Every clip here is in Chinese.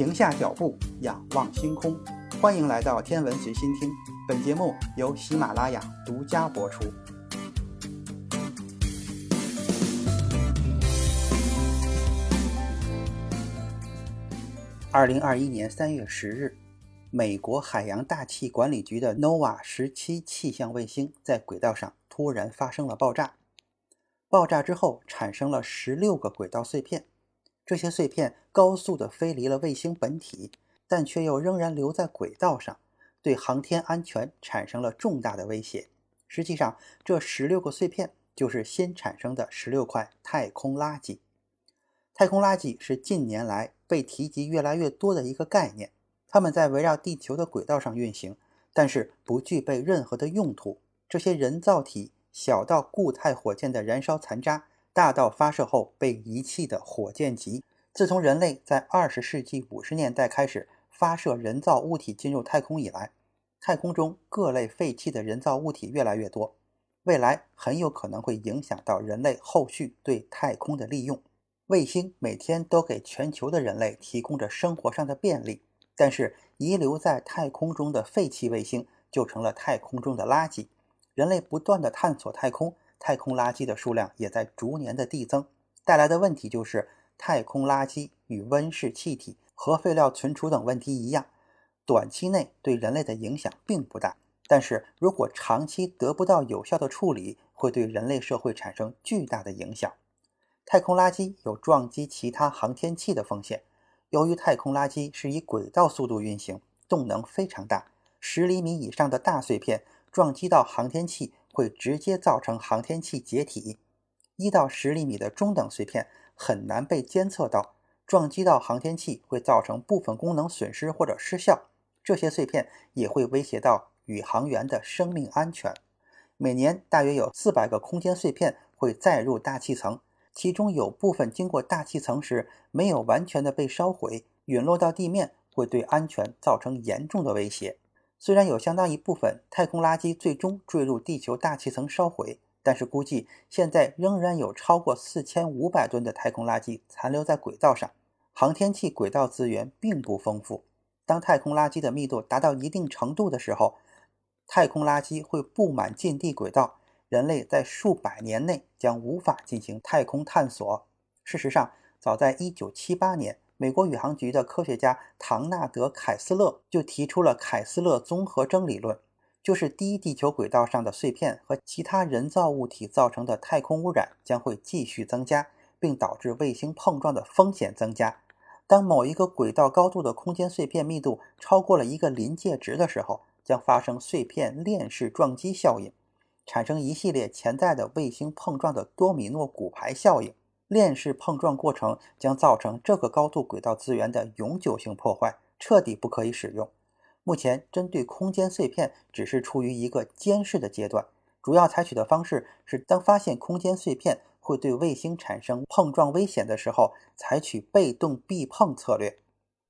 停下脚步，仰望星空。欢迎来到天文随心听，本节目由喜马拉雅独家播出。二零二一年三月十日，美国海洋大气管理局的 NOAA 十七气象卫星在轨道上突然发生了爆炸。爆炸之后，产生了十六个轨道碎片。这些碎片高速地飞离了卫星本体，但却又仍然留在轨道上，对航天安全产生了重大的威胁。实际上，这十六个碎片就是新产生的十六块太空垃圾。太空垃圾是近年来被提及越来越多的一个概念。它们在围绕地球的轨道上运行，但是不具备任何的用途。这些人造体小到固态火箭的燃烧残渣。大到发射后被遗弃的火箭级。自从人类在二十世纪五十年代开始发射人造物体进入太空以来，太空中各类废弃的人造物体越来越多，未来很有可能会影响到人类后续对太空的利用。卫星每天都给全球的人类提供着生活上的便利，但是遗留在太空中的废弃卫星就成了太空中的垃圾。人类不断的探索太空。太空垃圾的数量也在逐年的递增，带来的问题就是，太空垃圾与温室气体、核废料存储等问题一样，短期内对人类的影响并不大，但是如果长期得不到有效的处理，会对人类社会产生巨大的影响。太空垃圾有撞击其他航天器的风险，由于太空垃圾是以轨道速度运行，动能非常大，十厘米以上的大碎片撞击到航天器。会直接造成航天器解体。一到十厘米的中等碎片很难被监测到，撞击到航天器会造成部分功能损失或者失效。这些碎片也会威胁到宇航员的生命安全。每年大约有四百个空间碎片会载入大气层，其中有部分经过大气层时没有完全的被烧毁，陨落到地面会对安全造成严重的威胁。虽然有相当一部分太空垃圾最终坠入地球大气层烧毁，但是估计现在仍然有超过四千五百吨的太空垃圾残留在轨道上。航天器轨道资源并不丰富，当太空垃圾的密度达到一定程度的时候，太空垃圾会布满近地轨道，人类在数百年内将无法进行太空探索。事实上，早在1978年。美国宇航局的科学家唐纳德·凯斯勒就提出了凯斯勒综合征理论，就是低地球轨道上的碎片和其他人造物体造成的太空污染将会继续增加，并导致卫星碰撞的风险增加。当某一个轨道高度的空间碎片密度超过了一个临界值的时候，将发生碎片链式撞击效应，产生一系列潜在的卫星碰撞的多米诺骨牌效应。链式碰撞过程将造成这个高度轨道资源的永久性破坏，彻底不可以使用。目前，针对空间碎片只是处于一个监视的阶段，主要采取的方式是，当发现空间碎片会对卫星产生碰撞危险的时候，采取被动避碰策略；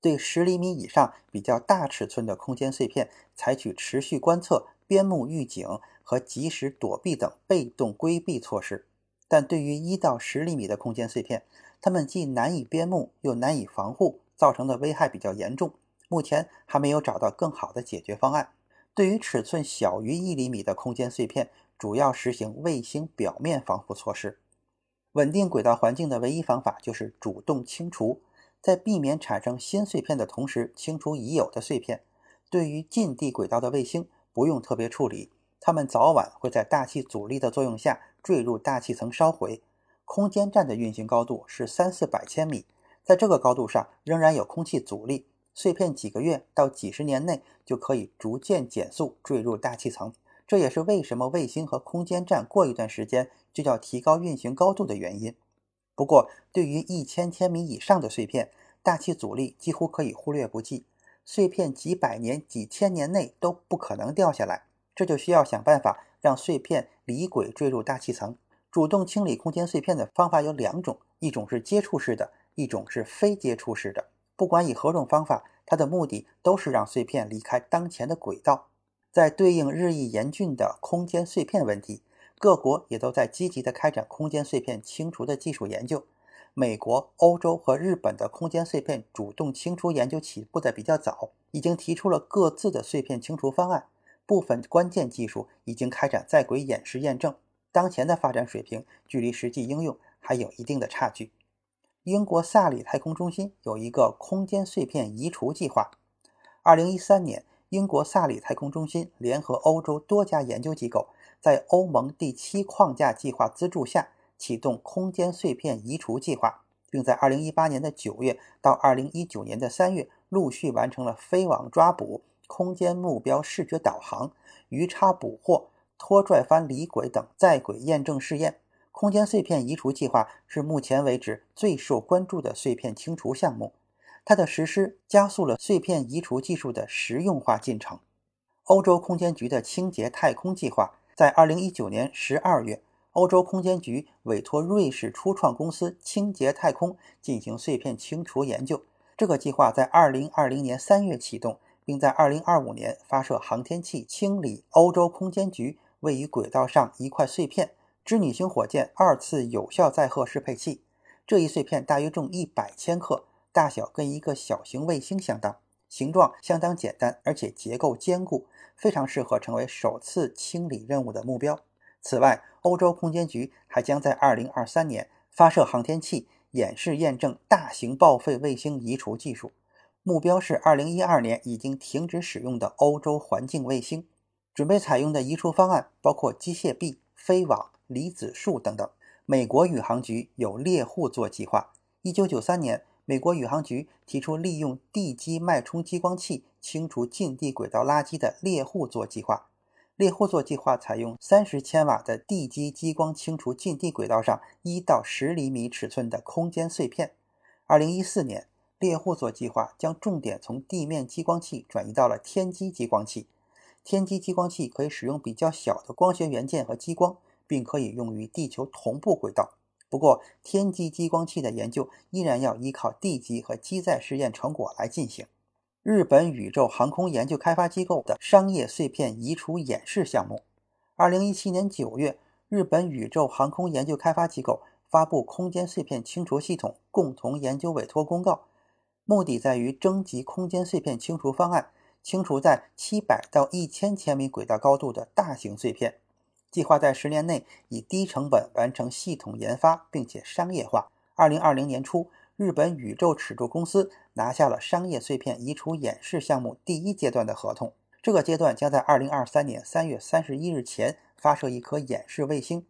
对十厘米以上比较大尺寸的空间碎片，采取持续观测、边目预警和及时躲避等被动规避措施。但对于一到十厘米的空间碎片，它们既难以边牧又难以防护，造成的危害比较严重。目前还没有找到更好的解决方案。对于尺寸小于一厘米的空间碎片，主要实行卫星表面防护措施。稳定轨道环境的唯一方法就是主动清除，在避免产生新碎片的同时，清除已有的碎片。对于近地轨道的卫星，不用特别处理，它们早晚会在大气阻力的作用下。坠入大气层烧毁。空间站的运行高度是三四百千米，在这个高度上仍然有空气阻力，碎片几个月到几十年内就可以逐渐减速坠入大气层。这也是为什么卫星和空间站过一段时间就要提高运行高度的原因。不过，对于一千千米以上的碎片，大气阻力几乎可以忽略不计，碎片几百年、几千年内都不可能掉下来，这就需要想办法。让碎片离轨坠入大气层。主动清理空间碎片的方法有两种，一种是接触式的，一种是非接触式的。不管以何种方法，它的目的都是让碎片离开当前的轨道。在对应日益严峻的空间碎片问题，各国也都在积极地开展空间碎片清除的技术研究。美国、欧洲和日本的空间碎片主动清除研究起步的比较早，已经提出了各自的碎片清除方案，部分关键技术已经开展在轨演示验证。当前的发展水平距离实际应用还有一定的差距。英国萨里太空中心有一个空间碎片移除计划。二零一三年，英国萨里太空中心联合欧洲多家研究机构，在欧盟第七框架计划资助下。启动空间碎片移除计划，并在2018年的9月到2019年的3月陆续完成了飞网抓捕、空间目标视觉导航、鱼叉捕获、拖拽翻离轨等在轨验证试验。空间碎片移除计划是目前为止最受关注的碎片清除项目，它的实施加速了碎片移除技术的实用化进程。欧洲空间局的清洁太空计划在2019年12月。欧洲空间局委托瑞士初创公司清洁太空进行碎片清除研究。这个计划在2020年3月启动，并在2025年发射航天器清理欧洲空间局位于轨道上一块碎片——织女星火箭二次有效载荷适配器。这一碎片大约重100千克，大小跟一个小型卫星相当，形状相当简单，而且结构坚固，非常适合成为首次清理任务的目标。此外，欧洲空间局还将在2023年发射航天器，演示验证大型报废卫星移除技术。目标是2012年已经停止使用的欧洲环境卫星。准备采用的移除方案包括机械臂、飞网、离子束等等。美国宇航局有猎户座计划。1993年，美国宇航局提出利用地基脉冲激光器清除近地轨道垃圾的猎户座计划。猎户座计划采用三十千瓦的地基激光清除近地轨道上一到十厘米尺寸的空间碎片。二零一四年，猎户座计划将重点从地面激光器转移到了天基激光器。天基激光器可以使用比较小的光学元件和激光，并可以用于地球同步轨道。不过，天基激光器的研究依然要依靠地基和机载试验成果来进行。日本宇宙航空研究开发机构的商业碎片移除演示项目。二零一七年九月，日本宇宙航空研究开发机构发布空间碎片清除系统共同研究委托公告，目的在于征集空间碎片清除方案，清除在七百到一千千米轨道高度的大型碎片。计划在十年内以低成本完成系统研发，并且商业化。二零二零年初。日本宇宙尺度公司拿下了商业碎片移除演示项目第一阶段的合同。这个阶段将在二零二三年三月三十一日前发射一颗演示卫星，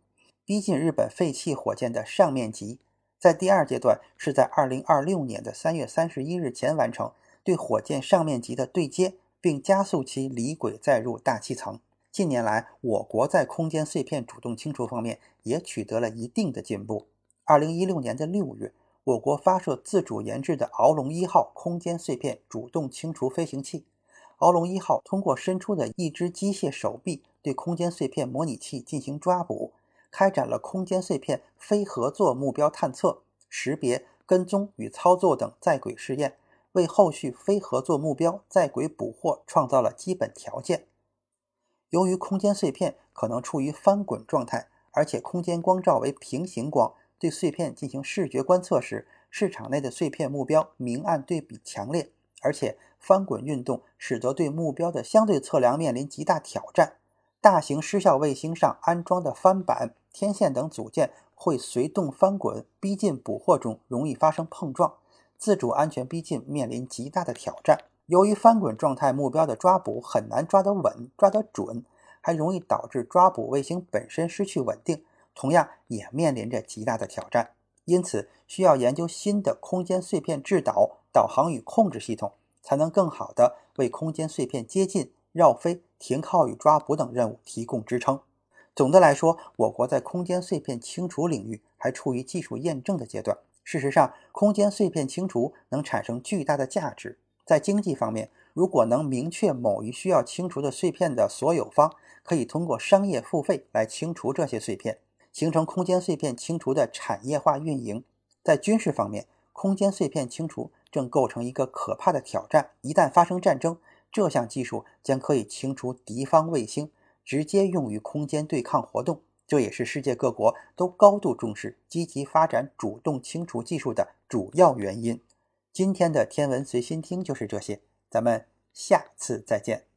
逼近日本废弃火箭的上面级。在第二阶段是在二零二六年的三月三十一日前完成对火箭上面级的对接，并加速其离轨载入大气层。近年来，我国在空间碎片主动清除方面也取得了一定的进步。二零一六年的六月。我国发射自主研制的“鳌龙一号”空间碎片主动清除飞行器。鳌龙一号通过伸出的一只机械手臂对空间碎片模拟器进行抓捕，开展了空间碎片非合作目标探测、识别、跟踪与操作等在轨试验，为后续非合作目标在轨捕获创造了基本条件。由于空间碎片可能处于翻滚状态，而且空间光照为平行光。对碎片进行视觉观测时，市场内的碎片目标明暗对比强烈，而且翻滚运动使得对目标的相对测量面临极大挑战。大型失效卫星上安装的翻板、天线等组件会随动翻滚，逼近捕获中容易发生碰撞，自主安全逼近面临极大的挑战。由于翻滚状态目标的抓捕很难抓得稳、抓得准，还容易导致抓捕卫星本身失去稳定。同样也面临着极大的挑战，因此需要研究新的空间碎片制导、导航与控制系统，才能更好地为空间碎片接近、绕飞、停靠与抓捕等任务提供支撑。总的来说，我国在空间碎片清除领域还处于技术验证的阶段。事实上，空间碎片清除能产生巨大的价值。在经济方面，如果能明确某一需要清除的碎片的所有方，可以通过商业付费来清除这些碎片。形成空间碎片清除的产业化运营。在军事方面，空间碎片清除正构成一个可怕的挑战。一旦发生战争，这项技术将可以清除敌方卫星，直接用于空间对抗活动。这也是世界各国都高度重视、积极发展主动清除技术的主要原因。今天的天文随心听就是这些，咱们下次再见。